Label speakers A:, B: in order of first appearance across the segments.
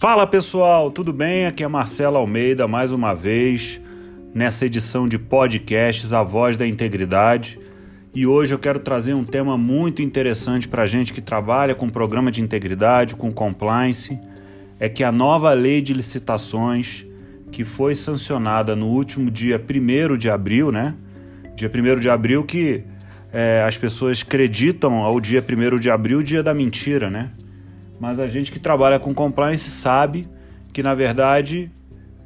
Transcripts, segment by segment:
A: Fala pessoal, tudo bem? Aqui é Marcelo Almeida mais uma vez nessa edição de podcasts A Voz da Integridade. E hoje eu quero trazer um tema muito interessante para a gente que trabalha com programa de integridade, com compliance, é que a nova lei de licitações, que foi sancionada no último dia 1 de abril, né? Dia 1 de abril que é, as pessoas acreditam ao dia 1 de abril, dia da mentira, né? Mas a gente que trabalha com compliance sabe que, na verdade,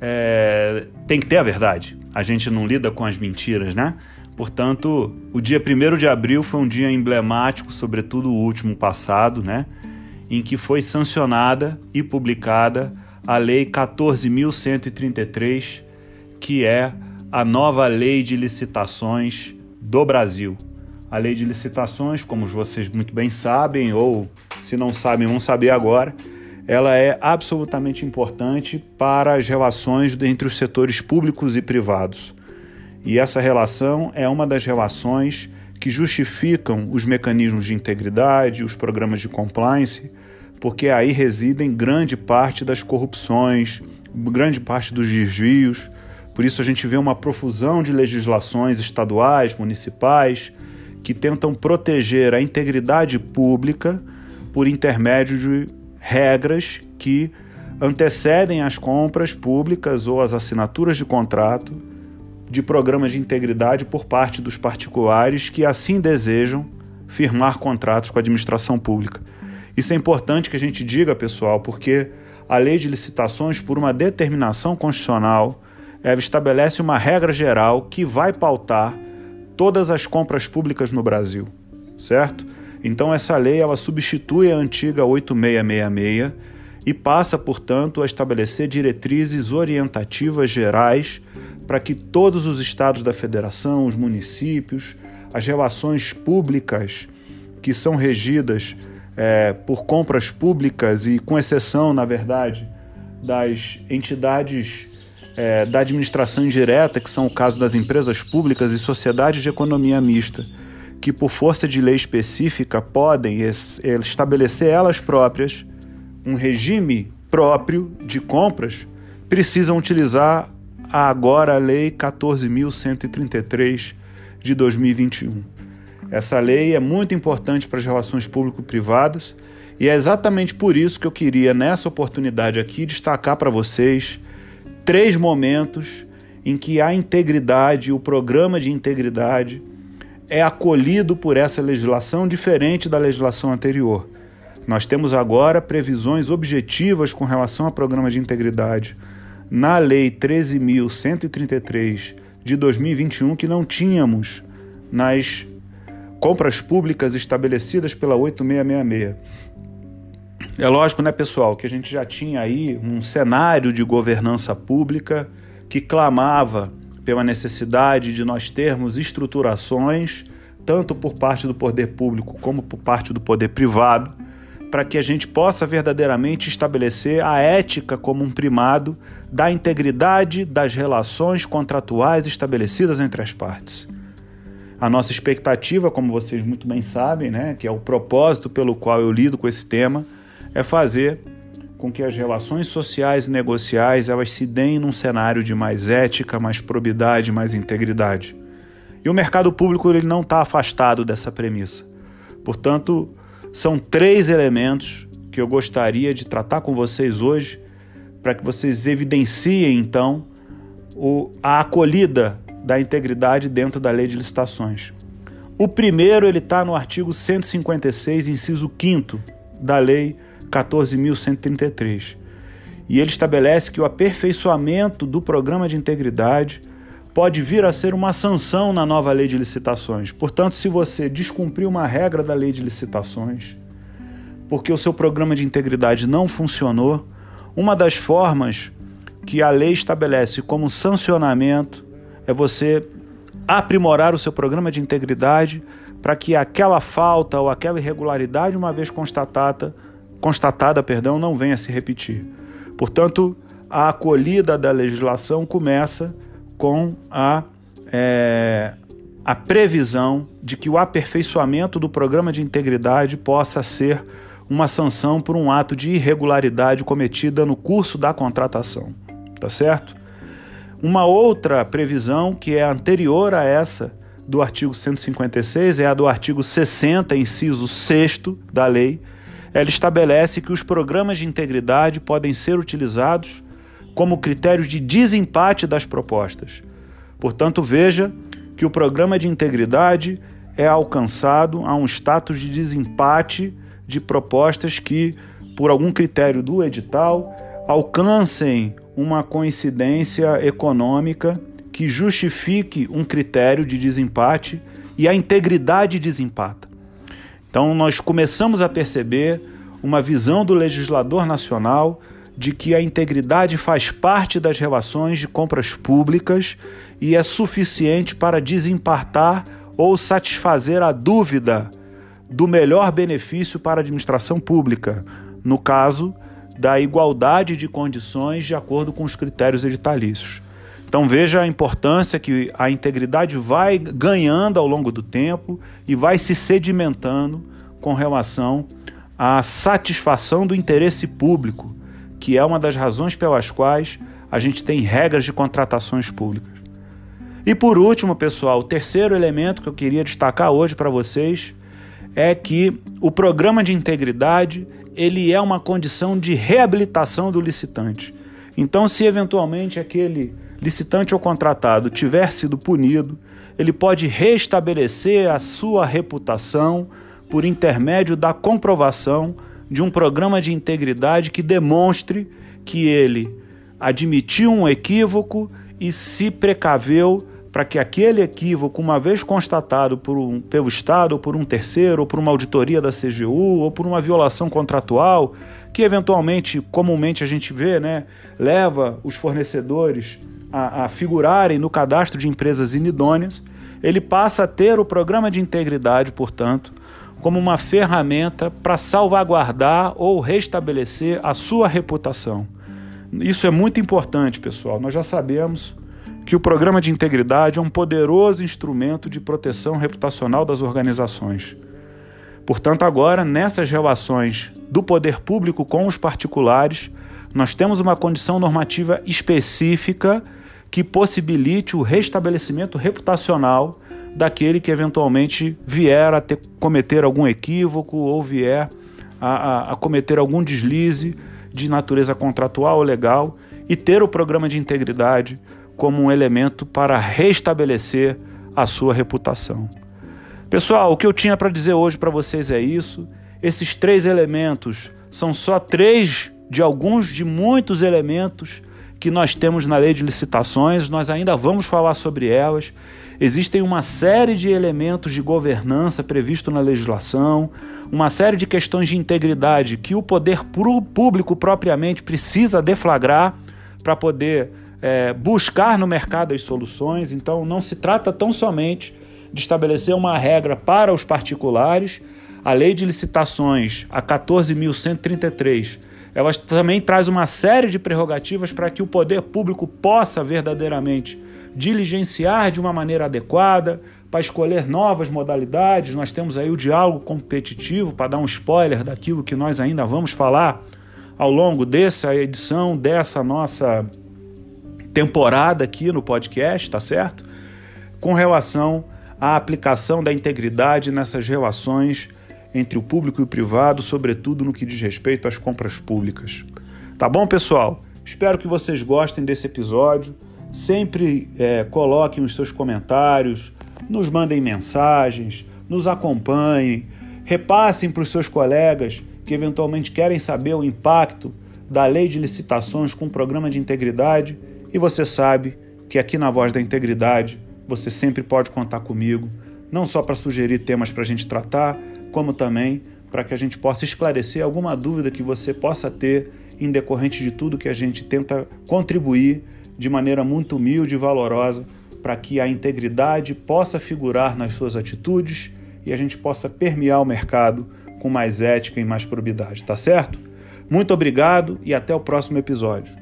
A: é, tem que ter a verdade. A gente não lida com as mentiras, né? Portanto, o dia 1 de abril foi um dia emblemático, sobretudo o último passado, né? Em que foi sancionada e publicada a Lei 14.133, que é a nova lei de licitações do Brasil. A lei de licitações, como vocês muito bem sabem, ou se não sabem, vão saber agora, ela é absolutamente importante para as relações entre os setores públicos e privados. E essa relação é uma das relações que justificam os mecanismos de integridade, os programas de compliance, porque aí residem grande parte das corrupções, grande parte dos desvios. Por isso a gente vê uma profusão de legislações estaduais, municipais, que tentam proteger a integridade pública por intermédio de regras que antecedem as compras públicas ou as assinaturas de contrato de programas de integridade por parte dos particulares que assim desejam firmar contratos com a administração pública. Isso é importante que a gente diga, pessoal, porque a lei de licitações, por uma determinação constitucional, estabelece uma regra geral que vai pautar todas as compras públicas no Brasil, certo? Então essa lei ela substitui a antiga 8666 e passa, portanto, a estabelecer diretrizes orientativas gerais para que todos os estados da federação, os municípios, as relações públicas que são regidas é, por compras públicas e com exceção, na verdade, das entidades é, da administração indireta, que são o caso das empresas públicas e sociedades de economia mista, que por força de lei específica podem estabelecer elas próprias um regime próprio de compras, precisam utilizar a agora a Lei 14.133 de 2021. Essa lei é muito importante para as relações público-privadas e é exatamente por isso que eu queria, nessa oportunidade aqui, destacar para vocês três momentos em que a integridade, o programa de integridade, é acolhido por essa legislação diferente da legislação anterior. Nós temos agora previsões objetivas com relação ao programa de integridade na Lei 13.133 de 2021 que não tínhamos nas compras públicas estabelecidas pela 8666. É lógico, né, pessoal, que a gente já tinha aí um cenário de governança pública que clamava pela necessidade de nós termos estruturações, tanto por parte do poder público como por parte do poder privado, para que a gente possa verdadeiramente estabelecer a ética como um primado da integridade das relações contratuais estabelecidas entre as partes. A nossa expectativa, como vocês muito bem sabem, né, que é o propósito pelo qual eu lido com esse tema, é fazer com que as relações sociais e negociais elas se deem num cenário de mais ética, mais probidade, mais integridade. E o mercado público ele não está afastado dessa premissa. Portanto, são três elementos que eu gostaria de tratar com vocês hoje para que vocês evidenciem então o, a acolhida da integridade dentro da lei de licitações. O primeiro ele está no artigo 156, inciso 5 da lei 14.133. E ele estabelece que o aperfeiçoamento do programa de integridade pode vir a ser uma sanção na nova lei de licitações. Portanto, se você descumprir uma regra da lei de licitações, porque o seu programa de integridade não funcionou, uma das formas que a lei estabelece como sancionamento é você aprimorar o seu programa de integridade para que aquela falta ou aquela irregularidade, uma vez constatada, constatada, perdão, não venha se repetir. Portanto, a acolhida da legislação começa com a, é, a previsão de que o aperfeiçoamento do programa de integridade possa ser uma sanção por um ato de irregularidade cometida no curso da contratação. Tá certo? Uma outra previsão que é anterior a essa do artigo 156 é a do artigo 60, inciso 6 da lei. Ela estabelece que os programas de integridade podem ser utilizados como critério de desempate das propostas. Portanto, veja que o programa de integridade é alcançado a um status de desempate de propostas que, por algum critério do edital, alcancem uma coincidência econômica que justifique um critério de desempate e a integridade desempata. Então, nós começamos a perceber uma visão do legislador nacional de que a integridade faz parte das relações de compras públicas e é suficiente para desempatar ou satisfazer a dúvida do melhor benefício para a administração pública, no caso da igualdade de condições de acordo com os critérios editalícios. Então veja a importância que a integridade vai ganhando ao longo do tempo e vai se sedimentando com relação à satisfação do interesse público, que é uma das razões pelas quais a gente tem regras de contratações públicas. E por último, pessoal, o terceiro elemento que eu queria destacar hoje para vocês é que o programa de integridade ele é uma condição de reabilitação do licitante. Então, se eventualmente aquele licitante ou contratado tiver sido punido, ele pode restabelecer a sua reputação por intermédio da comprovação de um programa de integridade que demonstre que ele admitiu um equívoco e se precaveu para que aquele equívoco, uma vez constatado por um, pelo Estado, ou por um terceiro, ou por uma auditoria da CGU, ou por uma violação contratual, que eventualmente, comumente a gente vê, né, leva os fornecedores a, a figurarem no cadastro de empresas inidôneas, ele passa a ter o programa de integridade, portanto, como uma ferramenta para salvaguardar ou restabelecer a sua reputação. Isso é muito importante, pessoal. Nós já sabemos que o programa de integridade é um poderoso instrumento de proteção reputacional das organizações. Portanto, agora, nessas relações do poder público com os particulares, nós temos uma condição normativa específica que possibilite o restabelecimento reputacional daquele que eventualmente vier a ter, cometer algum equívoco ou vier a, a, a cometer algum deslize de natureza contratual ou legal e ter o programa de integridade como um elemento para restabelecer a sua reputação. Pessoal, o que eu tinha para dizer hoje para vocês é isso. Esses três elementos são só três de alguns de muitos elementos que nós temos na lei de licitações, nós ainda vamos falar sobre elas. Existem uma série de elementos de governança previsto na legislação, uma série de questões de integridade que o poder público propriamente precisa deflagrar para poder é, buscar no mercado as soluções. Então, não se trata tão somente de estabelecer uma regra para os particulares. A lei de licitações, a 14.133, ela também traz uma série de prerrogativas para que o poder público possa verdadeiramente diligenciar de uma maneira adequada, para escolher novas modalidades. Nós temos aí o diálogo competitivo, para dar um spoiler daquilo que nós ainda vamos falar ao longo dessa edição, dessa nossa temporada aqui no podcast, tá certo? Com relação à aplicação da integridade nessas relações entre o público e o privado, sobretudo no que diz respeito às compras públicas. Tá bom, pessoal? Espero que vocês gostem desse episódio. Sempre é, coloquem os seus comentários, nos mandem mensagens, nos acompanhem, repassem para os seus colegas que eventualmente querem saber o impacto da lei de licitações com o programa de integridade e você sabe que aqui na Voz da Integridade você sempre pode contar comigo, não só para sugerir temas para a gente tratar, como também para que a gente possa esclarecer alguma dúvida que você possa ter em decorrente de tudo que a gente tenta contribuir de maneira muito humilde e valorosa para que a integridade possa figurar nas suas atitudes e a gente possa permear o mercado com mais ética e mais probidade, tá certo? Muito obrigado e até o próximo episódio.